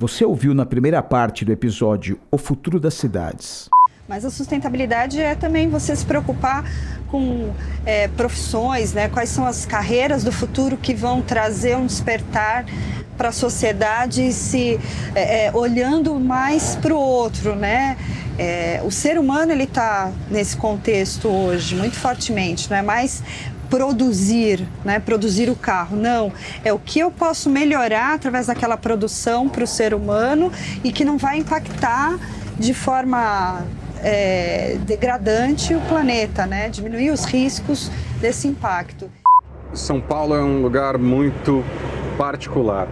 Você ouviu na primeira parte do episódio O Futuro das Cidades. Mas a sustentabilidade é também você se preocupar com é, profissões, né? quais são as carreiras do futuro que vão trazer um despertar para a sociedade se é, é, olhando mais para o outro, né? É, o ser humano ele está nesse contexto hoje muito fortemente, não é mais produzir, né? Produzir o carro, não. É o que eu posso melhorar através daquela produção para o ser humano e que não vai impactar de forma é, degradante o planeta, né? Diminuir os riscos desse impacto. São Paulo é um lugar muito particular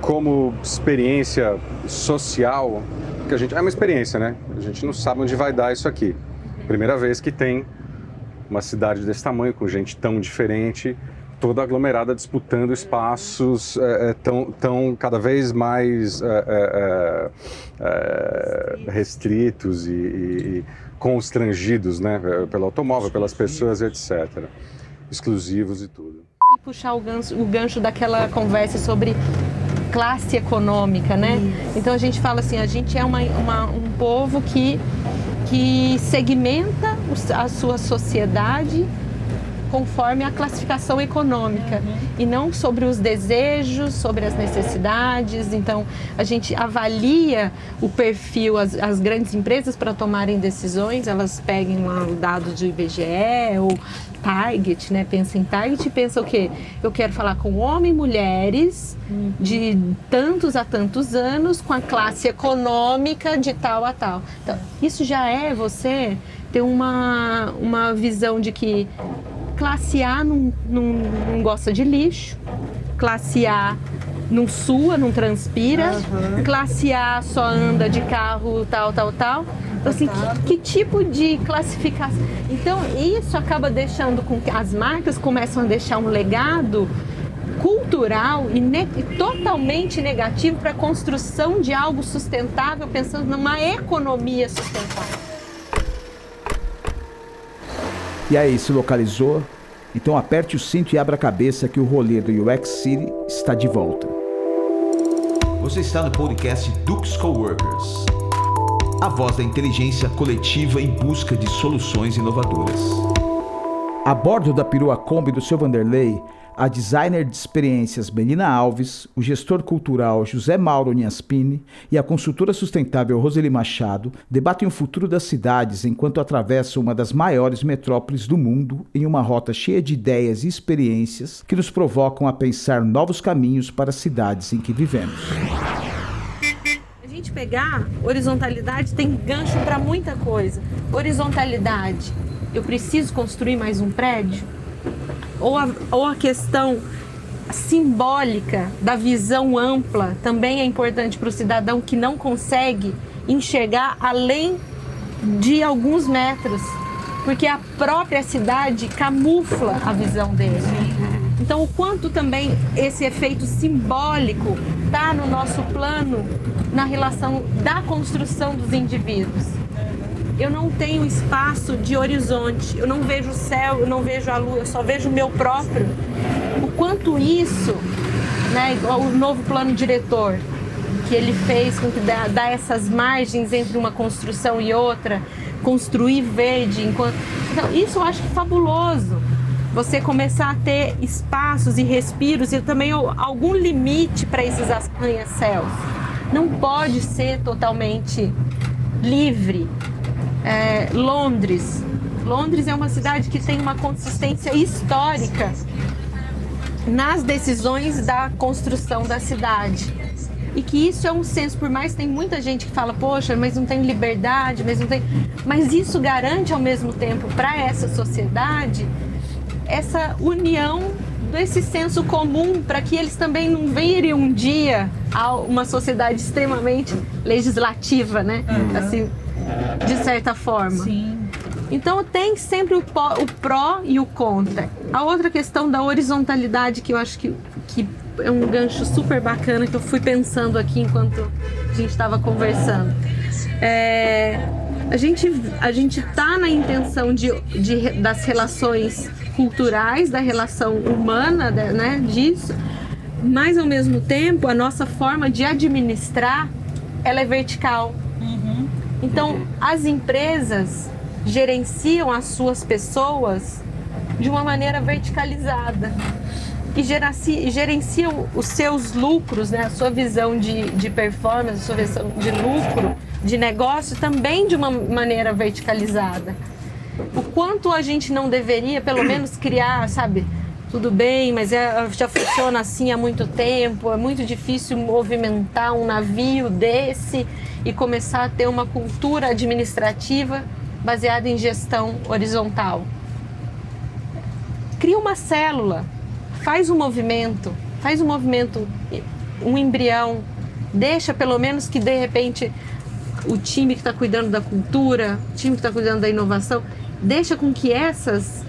como experiência social, que a gente é uma experiência, né? A gente não sabe onde vai dar isso aqui. Primeira vez que tem uma cidade desse tamanho, com gente tão diferente, toda aglomerada disputando espaços é, é tão, tão cada vez mais é, é, é restritos e, e, constrangidos, né? Pelo automóvel, pelas pessoas, etc. Exclusivos e tudo. Puxar o gancho, o gancho daquela conversa sobre classe econômica, né? Isso. Então a gente fala assim, a gente é uma, uma, um povo que, que segmenta a sua sociedade conforme a classificação econômica uhum. e não sobre os desejos, sobre as necessidades. Então, a gente avalia o perfil, as, as grandes empresas para tomarem decisões, elas peguem lá o dado do IBGE ou target, né? Pensa em target e pensa o quê? Eu quero falar com homens e mulheres uhum. de tantos a tantos anos com a classe econômica de tal a tal. Então, isso já é você ter uma, uma visão de que Classe A não, não, não gosta de lixo, classe A não sua, não transpira, uhum. classe A só anda de carro tal, tal, tal. Então, assim, que, que, tipo de classificação? Então, isso acaba deixando com que as marcas começam a deixar um legado cultural e, ne e totalmente negativo para a construção de algo sustentável, pensando numa economia sustentável. E aí, se localizou? Então aperte o cinto e abra a cabeça que o rolê do UX City está de volta. Você está no podcast Dux Coworkers. A voz da inteligência coletiva em busca de soluções inovadoras. A bordo da perua Kombi do seu Vanderlei, a designer de experiências Melina Alves, o gestor cultural José Mauro Niaspini e a consultora sustentável Roseli Machado debatem o futuro das cidades enquanto atravessam uma das maiores metrópoles do mundo em uma rota cheia de ideias e experiências que nos provocam a pensar novos caminhos para as cidades em que vivemos. A gente pegar horizontalidade tem gancho para muita coisa. Horizontalidade, eu preciso construir mais um prédio? Ou a, ou a questão simbólica da visão ampla também é importante para o cidadão que não consegue enxergar além de alguns metros, porque a própria cidade camufla a visão dele. Então, o quanto também esse efeito simbólico está no nosso plano na relação da construção dos indivíduos eu não tenho espaço de horizonte, eu não vejo o céu, eu não vejo a lua, eu só vejo o meu próprio. O quanto isso, né, o novo plano diretor que ele fez com que dá, dá essas margens entre uma construção e outra, construir verde enquanto. Então, isso eu acho fabuloso. Você começar a ter espaços e respiros e também algum limite para esses arranha-céus. Não pode ser totalmente livre, é, Londres. Londres é uma cidade que tem uma consistência histórica nas decisões da construção da cidade. E que isso é um senso, por mais que tem muita gente que fala, poxa, mas não tem liberdade, mas não tem. Mas isso garante ao mesmo tempo para essa sociedade essa união desse senso comum para que eles também não virem um dia a uma sociedade extremamente legislativa, né? Uhum. Assim, de certa forma. Sim. Então tem sempre o, o pró e o contra. A outra questão da horizontalidade que eu acho que, que é um gancho super bacana que eu fui pensando aqui enquanto a gente estava conversando. É, a gente a gente tá na intenção de, de, das relações culturais, da relação humana, né, disso, Mas ao mesmo tempo, a nossa forma de administrar, ela é vertical. Então, as empresas gerenciam as suas pessoas de uma maneira verticalizada e gerenciam os seus lucros, né, a sua visão de, de performance, a sua visão de lucro, de negócio também de uma maneira verticalizada. O quanto a gente não deveria, pelo menos, criar, sabe? Tudo bem, mas é, já funciona assim há muito tempo, é muito difícil movimentar um navio desse e começar a ter uma cultura administrativa baseada em gestão horizontal. Cria uma célula faz um movimento, faz um movimento, um embrião, deixa pelo menos que de repente o time que está cuidando da cultura, o time que está cuidando da inovação, deixa com que essas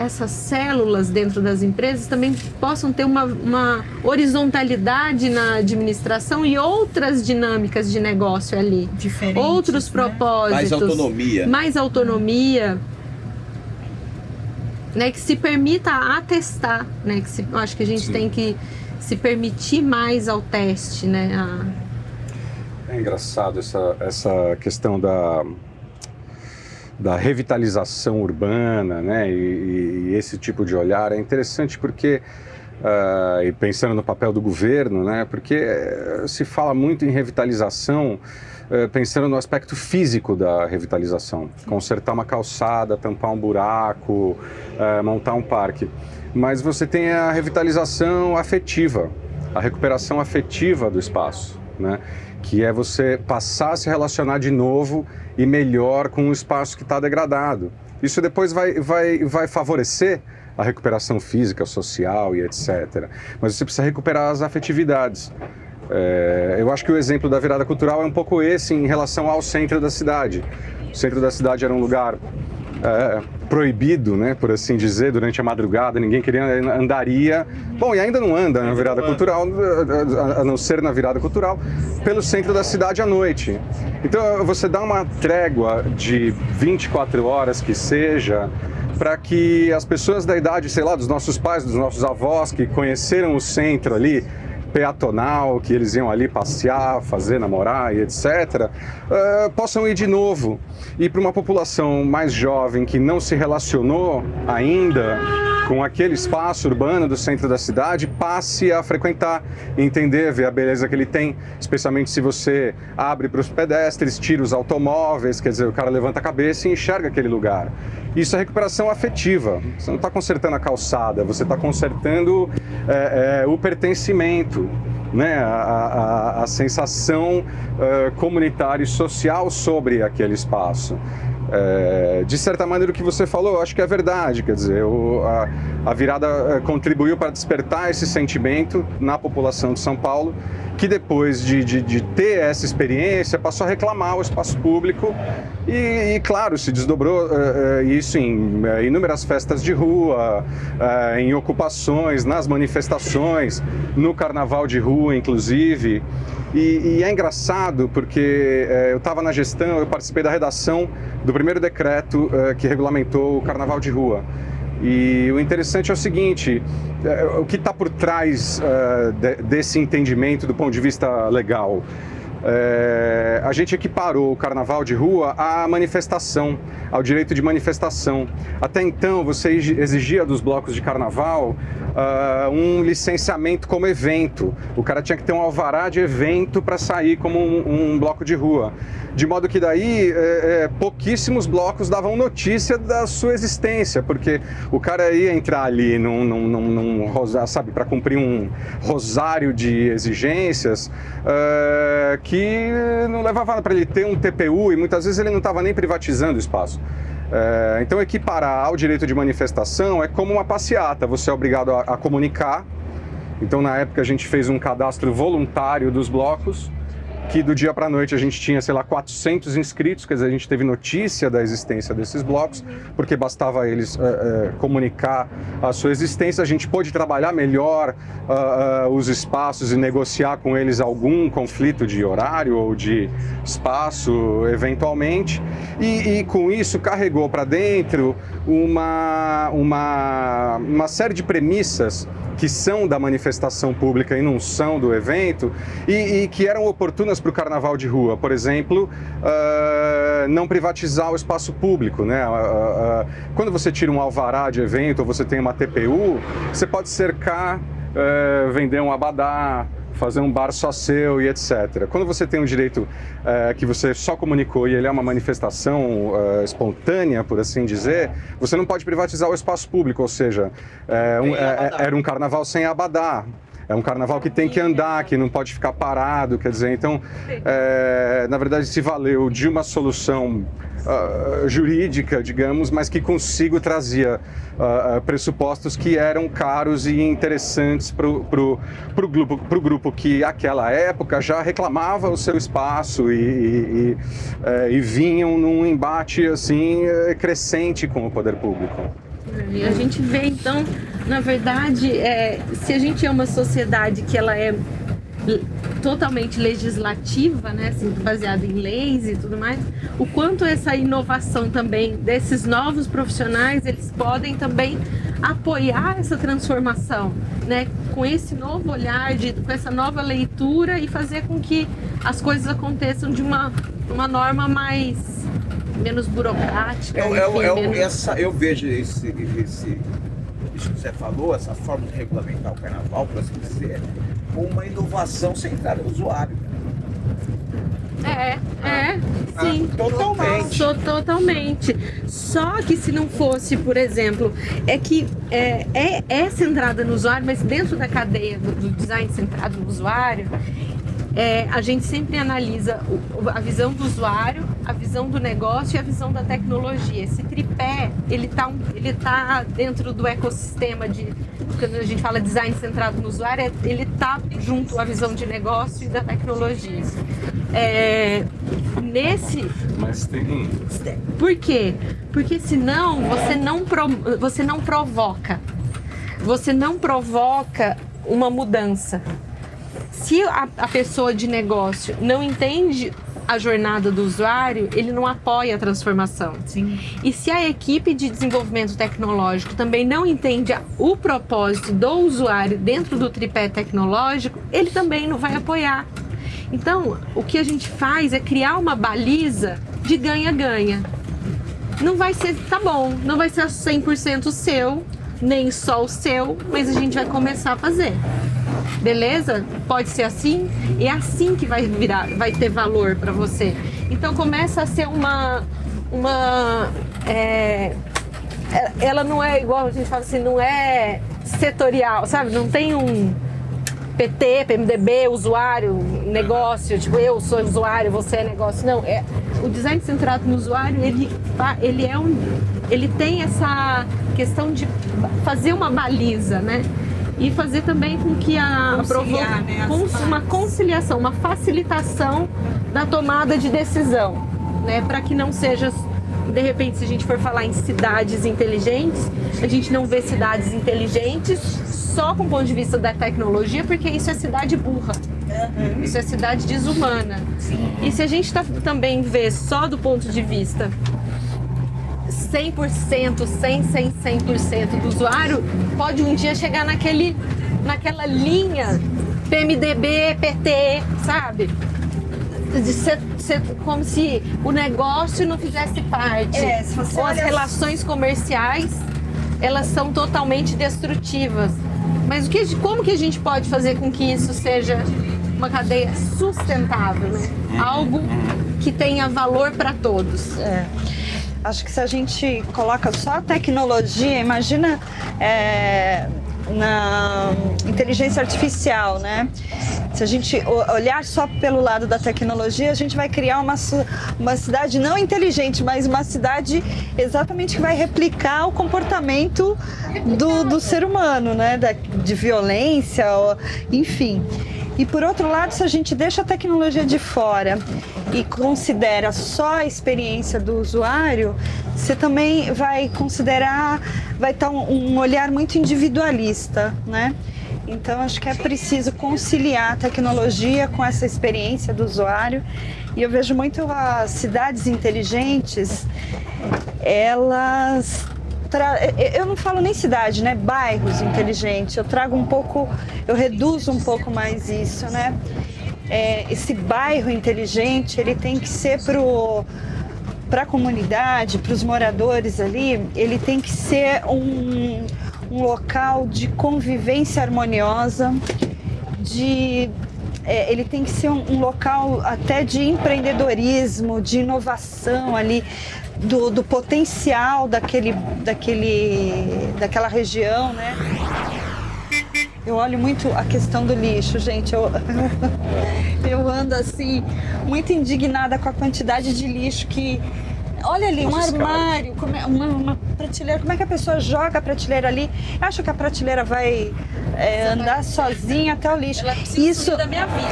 essas células dentro das empresas também possam ter uma, uma horizontalidade na administração e outras dinâmicas de negócio ali. Diferentes, outros né? propósitos. Mais autonomia. Mais autonomia né, que se permita atestar, né, que se, eu acho que a gente Sim. tem que se permitir mais ao teste, né, a- É engraçado essa, essa questão da, da revitalização urbana, né? E, e esse tipo de olhar é interessante porque, ah, e pensando no papel do governo, né? Porque eh, se fala muito em revitalização eh, pensando no aspecto físico da revitalização, consertar uma calçada, tampar um buraco, eh, montar um parque. Mas você tem a revitalização afetiva, a recuperação afetiva do espaço, né? Que é você passar a se relacionar de novo e melhor com um espaço que está degradado. Isso depois vai, vai, vai favorecer a recuperação física, social e etc. Mas você precisa recuperar as afetividades. É, eu acho que o exemplo da virada cultural é um pouco esse em relação ao centro da cidade. O centro da cidade era um lugar é, proibido, né, por assim dizer, durante a madrugada, ninguém queria andaria. Bom, e ainda não anda na virada cultural, a- a não ser na virada cultural, pelo centro da cidade à noite. Então você dá uma trégua de 24 horas que seja para que as pessoas da idade, sei lá, dos nossos pais, dos nossos avós que conheceram o centro ali, peatonal, que eles iam ali passear, fazer, namorar e etc., eh, possam ir de novo. E para uma população mais jovem que não se relacionou ainda com aquele espaço urbano do centro da cidade, passe a frequentar, entender, ver a beleza que ele tem, especialmente se você abre para os pedestres, tira os automóveis, quer dizer, o cara levanta a cabeça e enxerga aquele lugar. Isso é recuperação afetiva. Você não está consertando a calçada, você está consertando é, é, o pertencimento, né? a, a- a sensação é, comunitária e social sobre aquele espaço. É, de certa maneira, o que você falou, eu acho que é verdade. Quer dizer, o- a, a virada é, contribuiu para despertar esse sentimento na população de São Paulo, que depois de, de- de ter essa experiência passou a reclamar o espaço público e, e, claro, se desdobrou é, isso em inúmeras festas de rua, em ocupações, nas manifestações, no carnaval de rua, inclusive. E, e é engraçado porque é, eu estava na gestão, eu participei da redação do primeiro decreto é, que regulamentou o carnaval de rua. E o interessante é o seguinte: é, o que está por trás de- desse entendimento do ponto de vista legal? É, a gente equiparou o carnaval de rua à manifestação, ao direito de manifestação. Até então, você exi- exigia dos blocos de carnaval ah, um licenciamento como evento. O cara tinha que ter um alvará de evento para sair como um, um bloco de rua. De modo que daí é, é, pouquíssimos blocos davam notícia da sua existência, porque o cara ia entrar ali num, num, num, num sabe, para cumprir um rosário de exigências é, que não levava para ele ter um TPU e muitas vezes ele não estava nem privatizando o espaço. É, então, equiparar ao direito de manifestação é como uma passeata, você é obrigado a, a comunicar. Então, na época, a gente fez um cadastro voluntário dos blocos que do dia para a noite a gente tinha, sei lá, 400 inscritos, quer dizer, a gente teve notícia da existência desses blocos, porque bastava eles uh, uh, comunicar a sua existência, a gente pôde trabalhar melhor uh, os espaços e negociar com eles algum conflito de horário ou de espaço, eventualmente, e, e com isso carregou para dentro uma, uma, uma série de premissas que são da manifestação pública e não são do evento, e, e que eram oportunas para o carnaval de rua. Por exemplo, uh, não privatizar o espaço público. Né? Uh, quando você tira um alvará de evento ou você tem uma TPU, você pode cercar, eh, vender um abadá, fazer um bar só seu e etc. Quando você tem um direito é, que você só comunicou e ele é uma manifestação é, espontânea, por assim dizer, você não pode privatizar o espaço público, ou seja, é, um, era um carnaval sem abadá. É um carnaval que tem que andar, que não pode ficar parado, quer dizer, então, é, na verdade, se valeu de uma solução uh, jurídica, digamos, mas que consigo trazia uh, pressupostos que eram caros e interessantes para o grupo, pro grupo que, aquela época, já reclamava o seu espaço e, e, e, e vinham num embate assim crescente com o poder público. A gente vê então, na verdade, é, se a gente é uma sociedade que ela é totalmente legislativa, né, assim, baseada em leis e tudo mais, o quanto essa inovação também desses novos profissionais, eles podem também apoiar essa transformação, né, com esse novo olhar, de, com essa nova leitura e fazer com que as coisas aconteçam de uma, uma norma mais menos burocrática. Eu, enfim, eu, menos... Essa, eu vejo esse, esse, isso que você falou, essa forma de regulamentar o carnaval, por assim dizer, como uma inovação centrada no usuário. É, é, ah, sim. totalmente. Sou totalmente. Só que se não fosse, por exemplo, é que é, é, é centrada no usuário, mas dentro da cadeia do, do design centrado no usuário, é, a gente sempre analisa o, a visão do usuário, a visão do negócio e a visão da tecnologia. Esse tripé, ele está ele tá dentro do ecossistema de quando a gente fala design centrado no usuário, é, ele está junto à visão de negócio e da tecnologia. É, nesse. Mas tem. Por quê? Porque senão você não, pro, você não provoca. Você não provoca uma mudança se a, a pessoa de negócio não entende a jornada do usuário, ele não apoia a transformação. Sim. E se a equipe de desenvolvimento tecnológico também não entende o propósito do usuário dentro do tripé tecnológico, ele também não vai apoiar. Então, o que a gente faz é criar uma baliza de ganha-ganha. Não vai ser, tá bom, não vai ser 100% seu, nem só o seu, mas a gente vai começar a fazer. Beleza? Pode ser assim? É assim que vai virar, vai ter valor para você. Então começa a ser uma uma é, é, ela não é igual a gente fala assim, não é setorial, sabe? Não tem um PT, PMDB, usuário, negócio, tipo eu sou usuário, você é negócio. Não, é o design centrado no usuário, ele ele é um ele tem essa questão de fazer uma baliza, né? e fazer também com que a Conciliar, né, uma conciliação, uma facilitação da tomada de decisão, né, para que não seja de repente, se a gente for falar em cidades inteligentes, a gente não vê cidades inteligentes só com o ponto de vista da tecnologia, porque isso é cidade burra. Uhum. Isso é cidade desumana. Sim. E se a gente tá, também vê só do ponto de vista 100%, 100, 100, 100% do usuário, pode um dia chegar naquele, naquela linha PMDB, PT, sabe? De ser, ser, como se o negócio não fizesse parte. É, Ou as relações comerciais, elas são totalmente destrutivas. Mas o que, como que a gente pode fazer com que isso seja uma cadeia sustentável, né? Algo que tenha valor para todos. É. Acho que se a gente coloca só a tecnologia, imagina é, na inteligência artificial, né? Se a gente olhar só pelo lado da tecnologia, a gente vai criar uma, uma cidade não inteligente, mas uma cidade exatamente que vai replicar o comportamento do, do ser humano, né? Da, de violência, enfim. E por outro lado, se a gente deixa a tecnologia de fora e considera só a experiência do usuário, você também vai considerar, vai estar um, um olhar muito individualista, né? Então acho que é preciso conciliar a tecnologia com essa experiência do usuário. E eu vejo muito as cidades inteligentes, elas eu não falo nem cidade, né? Bairros inteligentes. Eu trago um pouco, eu reduzo um pouco mais isso, né? É, esse bairro inteligente, ele tem que ser pro para a comunidade, para os moradores ali, ele tem que ser um, um local de convivência harmoniosa, de é, ele tem que ser um, um, local até de empreendedorismo, de inovação ali, do, do potencial daquele, daquele, daquela região, né? Eu olho muito a questão do lixo, gente. Eu, eu ando assim, muito indignada com a quantidade de lixo que. Olha ali, um armário, é, uma, uma, prateleira. Como é que a pessoa joga a prateleira ali? Acho que a prateleira vai é, andar sozinha até o lixo. Isso,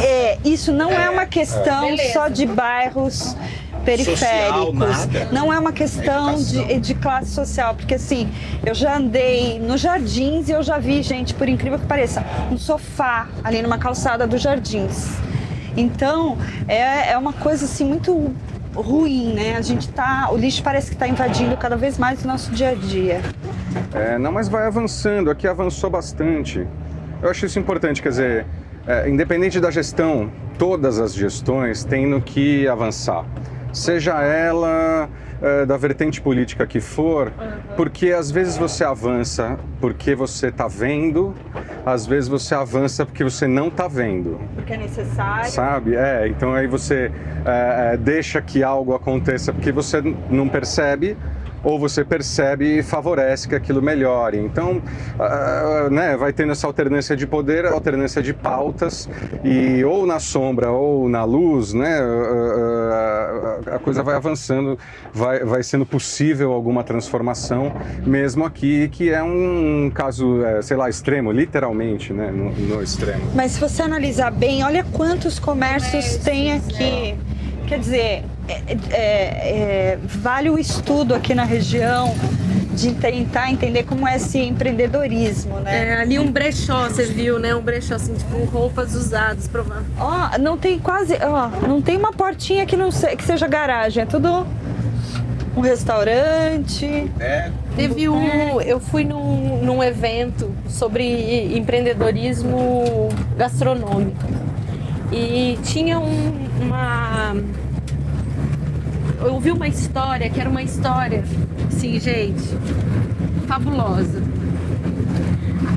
é, isso não é, é uma questão só de bairros periféricos. Social, não é uma questão de, de, classe social, porque assim, eu já andei nos jardins e eu já vi, gente, por incrível que pareça, um sofá ali numa calçada dos jardins. Então, é, é uma coisa assim muito ruim, né? A gente tá, o lixo parece que está invadindo cada vez mais o nosso dia a dia. É, não, mas vai avançando. Aqui avançou bastante. Eu acho isso importante, quer dizer, é, independente da gestão, todas as gestões têm no que avançar seja ela é, da vertente política que for, uhum. porque às vezes você avança porque você está vendo, às vezes você avança porque você não está vendo. Porque é necessário. Sabe? É, então aí você é, deixa que algo aconteça porque você não percebe ou você percebe e favorece que aquilo melhore. Então, uh, né, vai tendo essa alternância de poder, alternância de pautas, e ou na sombra ou na luz, né, uh, uh, a coisa vai avançando, vai, vai sendo possível alguma transformação, mesmo aqui, que é um caso, é, sei lá, extremo, literalmente, né, no, no, extremo. Mas se você analisar bem, olha quantos comércios tem aqui. Quer dizer, é, é, é, vale o estudo aqui na região de tentar entender como é esse empreendedorismo, né? É, ali um brechó, você viu, né? Um brechó assim, tipo, roupas usadas, provavelmente. Ó, oh, não tem quase, ó, oh, não tem uma portinha que não se, que seja garagem, é tudo um restaurante. É. Teve um, eu fui num, num evento sobre empreendedorismo gastronômico e tinha um, uma eu ouvi uma história que era uma história, sim, gente, fabulosa.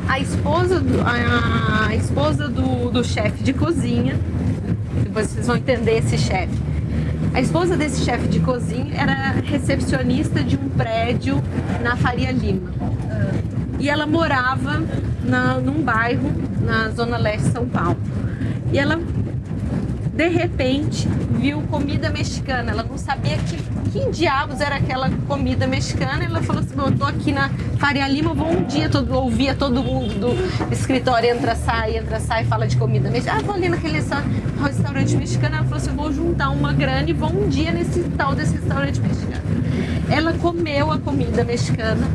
A esposa do, a, a esposa do, do chefe de cozinha, vocês vão entender esse chefe. A esposa desse chefe de cozinha era recepcionista de um prédio na Faria Lima. E ela morava na, num bairro na zona leste de São Paulo. E ela de repente viu comida mexicana. Ela não sabia que, que diabos era aquela comida mexicana. Ela falou assim: eu tô aqui na Faria Lima, vou um dia todo, ouvia todo mundo do escritório entra, sai, entra, sai, fala de comida mexicana. Ah, vou ali naquele restaurante mexicano. Ela falou assim: vou juntar uma grana e vou um dia nesse tal desse restaurante mexicano. Ela comeu a comida mexicana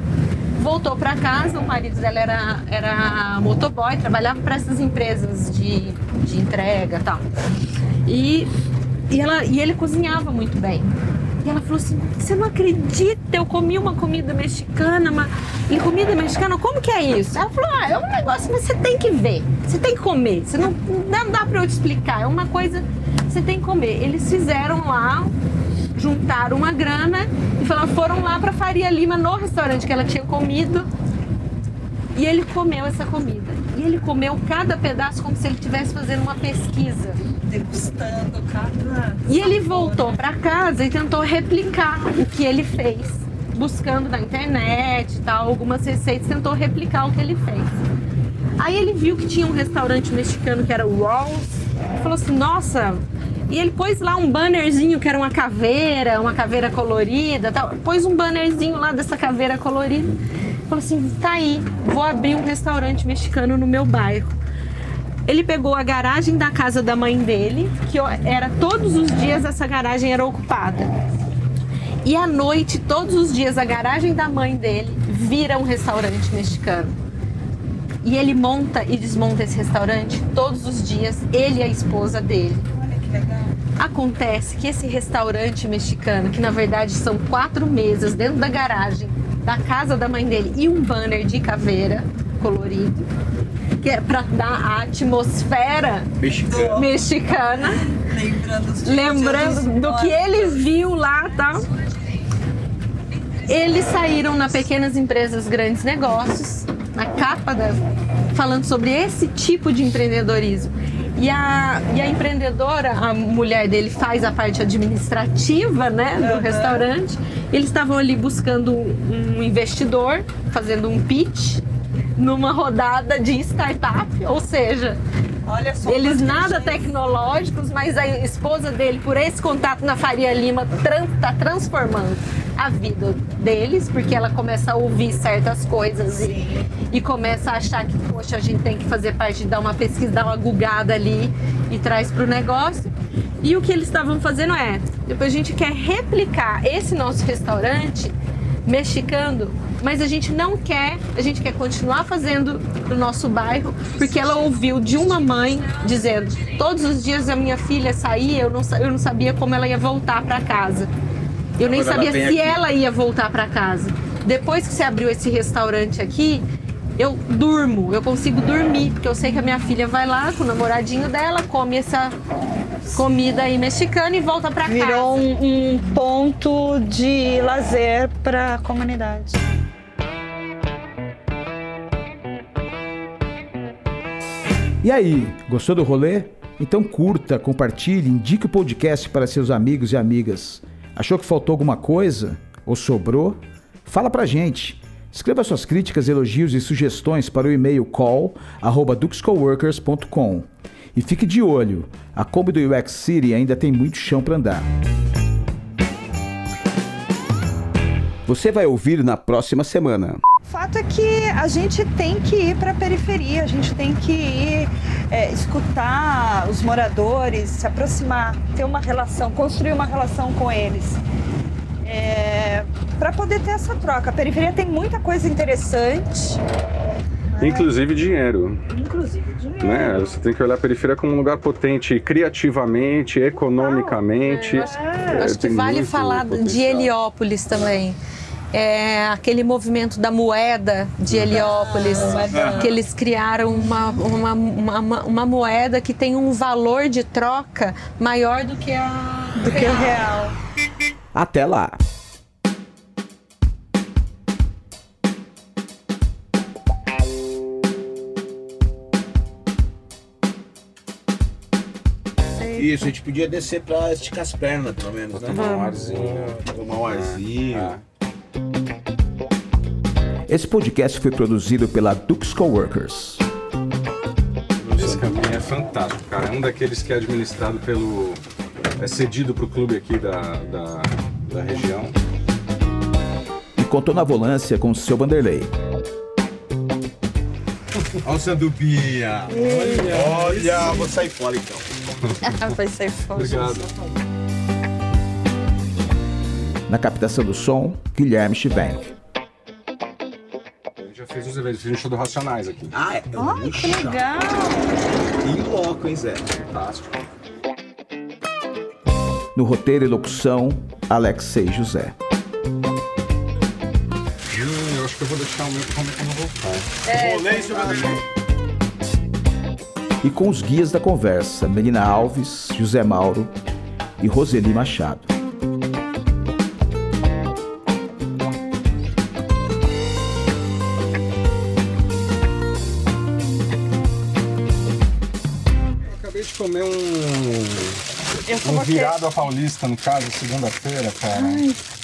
voltou para casa, o marido dela era, era motoboy, trabalhava para essas empresas de, de entrega tal. E, e, ela, e ele cozinhava muito bem. E ela falou assim: Você não acredita? Eu comi uma comida mexicana, uma e comida mexicana, como que é isso? Ela falou: Ah, é um negócio que você tem que ver, você tem que comer. Você não, não dá para eu te explicar, é uma coisa você tem que comer. Eles fizeram lá, juntaram uma grana e falaram, foram lá para Faria Lima no restaurante que ela tinha comido. E ele comeu essa comida. E ele comeu cada pedaço como se ele estivesse fazendo uma pesquisa degustando cada. E ele voltou para casa e tentou replicar o que ele fez, buscando na internet, tal, algumas receitas, tentou replicar o que ele fez. Aí ele viu que tinha um restaurante mexicano que era o Rolls, e falou assim: "Nossa, e ele pôs lá um bannerzinho que era uma caveira, uma caveira colorida, tal. Pôs um bannerzinho lá dessa caveira colorida. Falou assim: "Tá aí, vou abrir um restaurante mexicano no meu bairro". Ele pegou a garagem da casa da mãe dele, que era todos os dias essa garagem era ocupada. E à noite, todos os dias, a garagem da mãe dele vira um restaurante mexicano. E ele monta e desmonta esse restaurante todos os dias, ele e a esposa dele. Olha que legal. Acontece que esse restaurante mexicano, que na verdade são quatro mesas dentro da garagem da casa da mãe dele e um banner de caveira colorido, que é para dar a atmosfera Mexicano. mexicana, Lembrando, lembrando do que ele viu lá, tá? Eles saíram na Pequenas Empresas Grandes Negócios, na capa da falando sobre esse tipo de empreendedorismo. E a, e a empreendedora, a mulher dele faz a parte administrativa, né, do restaurante. Eles estavam ali buscando um investidor, fazendo um pitch numa rodada de startup, ou seja, eles nada tecnológicos, mas a esposa dele, por esse contato na Faria Lima, está transformando a vida deles, porque ela começa a ouvir certas coisas e, e começa a achar que, poxa, a gente tem que fazer parte, dar uma pesquisa, dar uma gugada ali e traz para o negócio. E o que eles estavam fazendo é, depois a gente quer replicar esse nosso restaurante mexicano, mas a gente não quer, a gente quer continuar fazendo no nosso bairro, porque ela ouviu de uma mãe dizendo: todos os dias a minha filha saía, eu não, eu não sabia como ela ia voltar para casa. Eu nem ela sabia vem se aqui. ela ia voltar para casa. Depois que você abriu esse restaurante aqui, eu durmo, eu consigo dormir, porque eu sei que a minha filha vai lá com o namoradinho dela, come essa comida aí mexicana e volta para casa. Virou um, um ponto de lazer para a comunidade. E aí, gostou do rolê? Então curta, compartilhe, indique o podcast para seus amigos e amigas. Achou que faltou alguma coisa? Ou sobrou? Fala pra gente. Escreva suas críticas, elogios e sugestões para o e-mail call@duxcoworkers.com. E fique de olho, a Kombi do UX City ainda tem muito chão para andar. Você vai ouvir na próxima semana. O fato é que a gente tem que ir para a periferia, a gente tem que ir é, escutar os moradores, se aproximar, ter uma relação, construir uma relação com eles. para poder ter essa troca. A periferia tem muita coisa interessante, Inclusive dinheiro. inclusive dinheiro. Né? Você tem que olhar a periferia como um lugar potente criativamente, economicamente. Eu acho, É, acho que tem vale falar de. Heliópolis também. É, aquele movimento da moeda de Heliópolis, que eles criaram uma, uma, uma, uma moeda que tem um valor de troca maior do que a do que o real. Até lá! Isso, a gente podia descer pra esticar as pernas, pelo menos, né? tomar um arzinho. Tomar um arzinho. Ah. Esse podcast foi produzido pela Dux Coworkers. Esse campinho é fantástico, cara. É um daqueles que é administrado pelo. É cedido pro clube aqui da, da, da região. E contou na volância com o seu Vanderlei. Olha o Sandubinha. Olha, olha, vou sair fora então. Vai ser foda. Obrigado. Na captação do som, Guilherme Chivenk. A gente já fez uns eventos, fiz um show do Racionais aqui. Ah, é. Ai, que legal. Em loco, hein, Zé? Fantástico. No roteiro e locução, Alexei José. Hum, eu acho que eu vou deixar o meu comer quando eu voltar. É, seu. E com os guias da conversa, Melina Alves, José Mauro e Roseli Machado. Virado a paulista, no caso, segunda-feira, cara.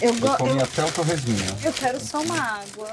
Eu, Eu go- comi eu, até o torresminho. eu quero só uma água.